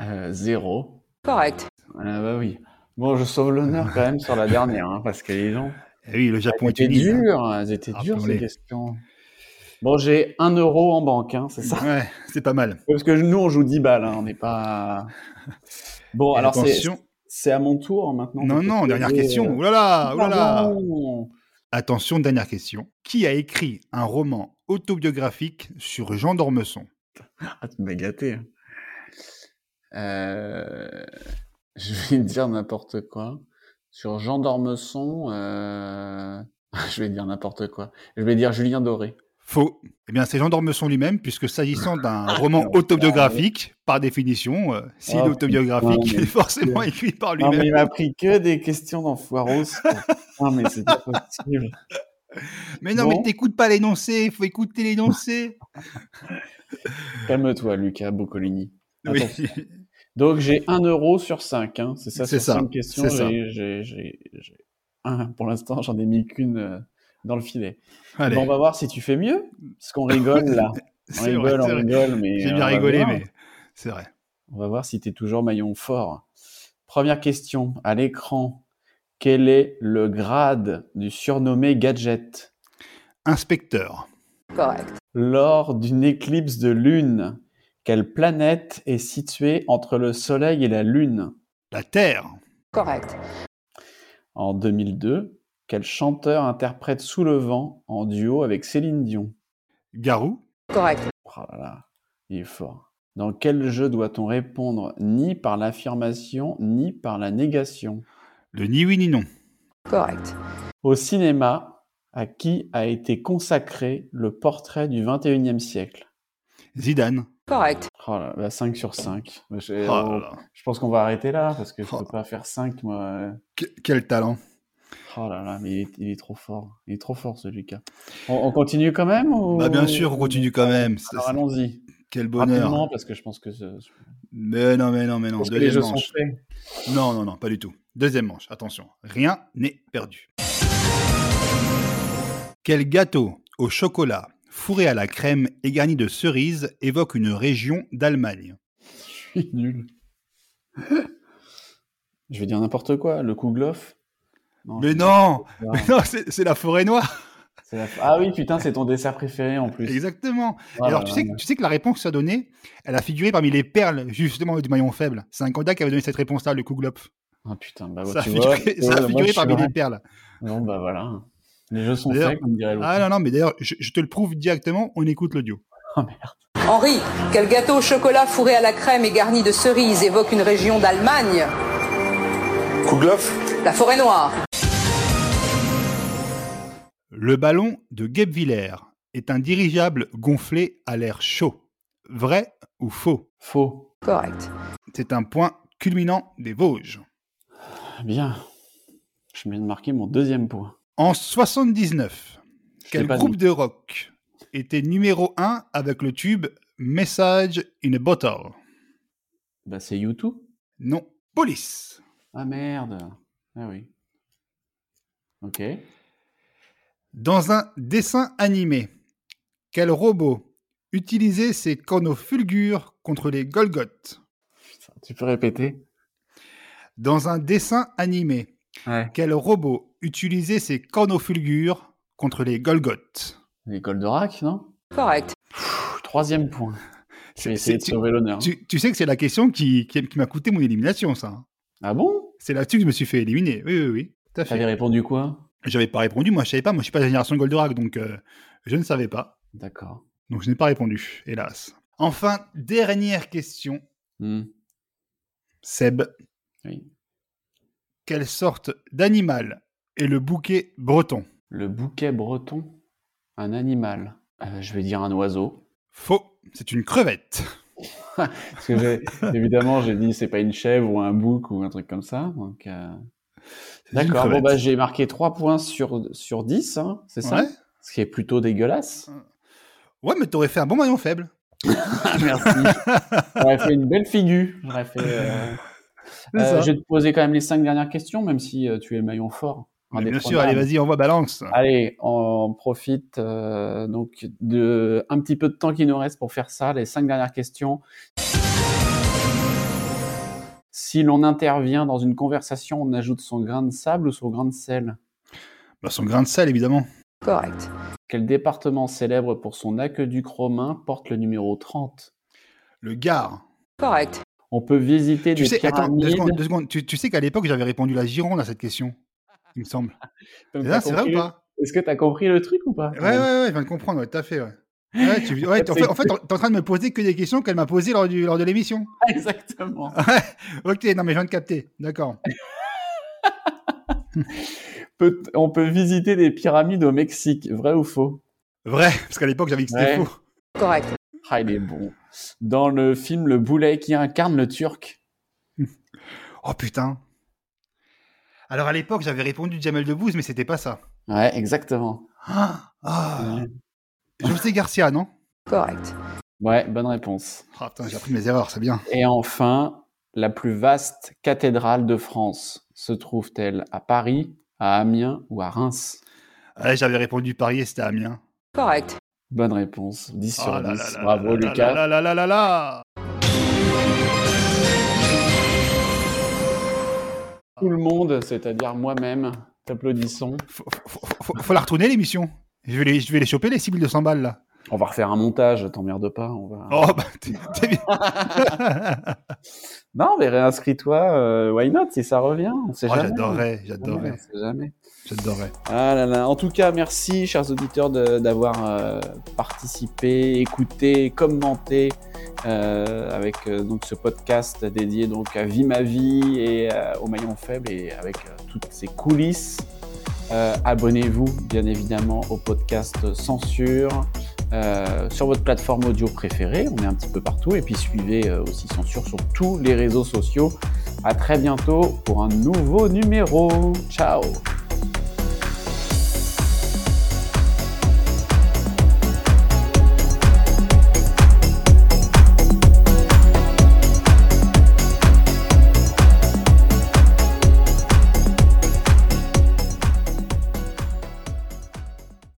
Euh, zéro. Correct. Ah bah oui. Bon, je sauve l'honneur quand même sur la dernière, hein, parce que les gens... Eh oui, le Japon est uni. dures, elles étaient dures Rappelons-les. ces questions. Bon, j'ai un euro en banque, hein, c'est ça? Ouais, c'est pas mal. Parce que nous, on joue 10 balles, hein, on n'est pas... Bon, Et alors c'est attention. c'est à mon tour maintenant. Non, non, dernière question. euh, Ouh Attention, dernière question. Qui a écrit un roman autobiographique sur Jean d'Ormesson? Ah, tu m'as gâté. hein. Euh, Je vais dire n'importe quoi. Sur Jean d'Ormesson, euh... je vais dire n'importe quoi. Je vais dire Julien Doré. Faux. Eh bien, c'est Jean d'Ormesson lui-même, puisque s'agissant d'un roman non, autobiographique, par définition, euh, s'il Ah, est autobiographique, il est forcément écrit par Non, mais il lui-même. m'a pris que des questions d'enfoiros. Non, mais c'est pas possible. Mais non, Bon. mais t'écoutes pas l'énoncé, il faut écouter l'énoncé. Calme-toi, Lucas Boccolini. oui. Donc, j'ai 1 euro sur 5. Hein. C'est ça, C'est ça, 5 questions. c'est ça. j'ai- j'ai- j'ai- j'ai un. Pour l'instant, j'en ai mis qu'une euh, dans le filet. Allez, Bon, on va voir si tu fais mieux. Parce qu'on rigole là. On rigole, vrai, on rigole, mais. J'ai euh, bien rigolé, mais c'est vrai. On va voir si tu es toujours maillon fort. Première question. À l'écran, quel est le grade du surnommé Gadget? Inspecteur. Correct. Lors d'une éclipse de lune, quelle planète est située entre le Soleil et la Lune? La Terre. Correct. En 2002, quel chanteur interprète Sous le vent en duo avec Céline Dion? Garou. Correct. Oh là là, il est fort. Dans quel jeu doit-on répondre ni par l'affirmation ni par la négation? Le ni oui ni non. Au Correct. cinéma, à qui a été consacré le portrait du 21e siècle? Zidane. Correct. Oh là là, 5 sur 5. Je, Oh là là. je pense qu'on va arrêter là parce que je Oh. peux pas faire 5 moi. Que- quel talent. Oh là là, mais il est, il est trop fort. Il est trop fort ce Lucas. On, on continue quand même ou... Bah, bien sûr, on continue quand même. Alors allons-y. Quel bonheur. Rapidement parce que je pense que, Mais non, mais non, mais non. parce Deuxième manche. Non, non, non, pas du tout. Deuxième manche, attention. Rien n'est perdu. Quel gâteau au chocolat fourré à la crème et garni de cerises évoque une région d'Allemagne? Je suis nul. Je vais dire n'importe quoi. Le Kouglof Non, Mais non Mais non, c'est la forêt noire la- Ah oui, putain, c'est ton dessert préféré en plus. Exactement. Alors, tu sais, que- tu sais que la réponse que tu as donnée, elle a figuré parmi les perles, justement, du maillon faible. C'est un candidat qui avait donné cette réponse-là, le Kouglop. Ah putain, bah ça a tu figuré, vois, ça a moi, figuré parmi les perles. Bon, bah voilà. Les jeux sont faits, comme dirait l'autre. Ah non, non, mais d'ailleurs, je, je te le prouve directement, on écoute l'audio. Oh merde. Henri, quel gâteau au chocolat fourré à la crème et garni de cerises évoque une région d'Allemagne? Kouglof La forêt noire. Le ballon de Guebwiller est un dirigeable gonflé à l'air chaud. Vrai ou faux? Faux. Correct. C'est un point culminant des Vosges. Bien. Je viens de marquer mon deuxième point. En 79, Je quel groupe dit. de rock était numéro 1 avec le tube Message in a Bottle? Bah c'est YouTube. Non, Police. Ah merde. Ah oui. Ok. Dans un dessin animé, quel robot utilisait ses corneaux fulgures contre les Golgoth Putain, tu peux répéter? Dans un dessin animé, Ouais. quel robot utilisait ses corneaux fulgures contre les Golgoth Les Goldorak, non? Correct. Pff, Troisième point. Je vais essayer de sauver l'honneur. tu, tu sais que c'est la question qui, qui- qui m'a coûté mon élimination, ça. Ah bon? C'est là-dessus que je me suis fait éliminer. Oui, oui, oui. T'avais répondu quoi? J'avais pas répondu, moi je savais pas, moi je suis pas de la génération Goldorak, donc euh, je ne savais pas. D'accord. Donc je n'ai pas répondu, hélas. Enfin, dernière question. Hmm. Seb, Oui. quelle sorte d'animal est le bouquet breton? Le bouquet breton? Un animal. Euh, je vais dire un oiseau. Faux, c'est une crevette. Parce que j'ai- évidemment, j'ai dit c'est pas une chèvre ou un bouc ou un truc comme ça. Donc, euh, D'accord. Bon, bah, j'ai marqué 3 points sur, sur 10, hein, c'est ça? Ouais. Ce qui est plutôt dégueulasse. Ouais, mais t'aurais fait un bon maillon faible. Merci. J'aurais fait une belle figure. J'aurais fait. euh, euh, je vais te poser quand même les 5 dernières questions, même si euh, tu es le maillon fort. Bien sûr, allez, vas-y, envoie balance. Allez, on profite euh, donc de un petit peu de temps qui nous reste pour faire ça. Les cinq dernières questions. Si l'on intervient dans une conversation, on ajoute son grain de sable ou son grain de sel? Bah, Son grain de sel, évidemment. Correct. Quel département célèbre pour son aqueduc romain porte le numéro 30 Le Gard. Correct. On peut visiter Tu des sais, attends, deux secondes, deux secondes. Tu, tu sais qu'à l'époque, j'avais répondu la Gironde à cette question, il me semble. C'est vrai ou pas? Est-ce que tu as compris le truc ou pas? Ouais, ouais, ouais, je viens de comprendre, ouais, tout à fait, ouais. Ouais, tu, ouais, en fait, en fait, t'es en train de me poser que des questions qu'elle m'a posées lors, du, lors de l'émission. Exactement. ok, non, mais je viens de capter. D'accord. Peut- on peut visiter des pyramides au Mexique, vrai ou faux? Vrai, parce qu'à l'époque, j'avais dit que c'était Ouais. faux. Correct. Ah, il est bon. Dans le film Le Boulet, qui incarne le Turc Oh putain. Alors à l'époque, j'avais répondu Jamel Debbouze, mais c'était pas ça. Ouais, exactement. Ah, ah. Ouais. José Garcia, non? Correct. Ouais, bonne réponse. Ah putain, j'ai appris mes erreurs, c'est bien. Et enfin, la plus vaste cathédrale de France se trouve-t-elle à Paris, à Amiens ou à Reims? Ouais, j'avais répondu Paris et c'était Amiens. Correct. Bonne réponse. 10 sur Oh là 10. là là Bravo, là là Lucas. là là là là là Tout le monde, c'est-à-dire moi-même, t'applaudissons. faut, faut, faut- faut la retourner l'émission. Je vais les, je vais les choper les 6200 balles là. On va refaire un montage, t'emmerde pas. On va... Oh bah t'es bien. Non, mais réinscris-toi, euh, why not, si ça revient, on sait Oh, jamais. j'adorerais, On j'adorerais, sait jamais. j'adorerais. Ah là là. En tout cas, merci, chers auditeurs, d'avoir euh, participé, écouté, commenté euh, avec donc ce podcast dédié donc à Vie ma vie et au maillon faible et avec toutes ces coulisses. Euh, Abonnez-vous bien évidemment au podcast Censure euh, sur votre plateforme audio préférée. On est un petit peu partout et puis suivez euh, aussi Censure sur tous les réseaux sociaux. À très bientôt pour un nouveau numéro. Ciao.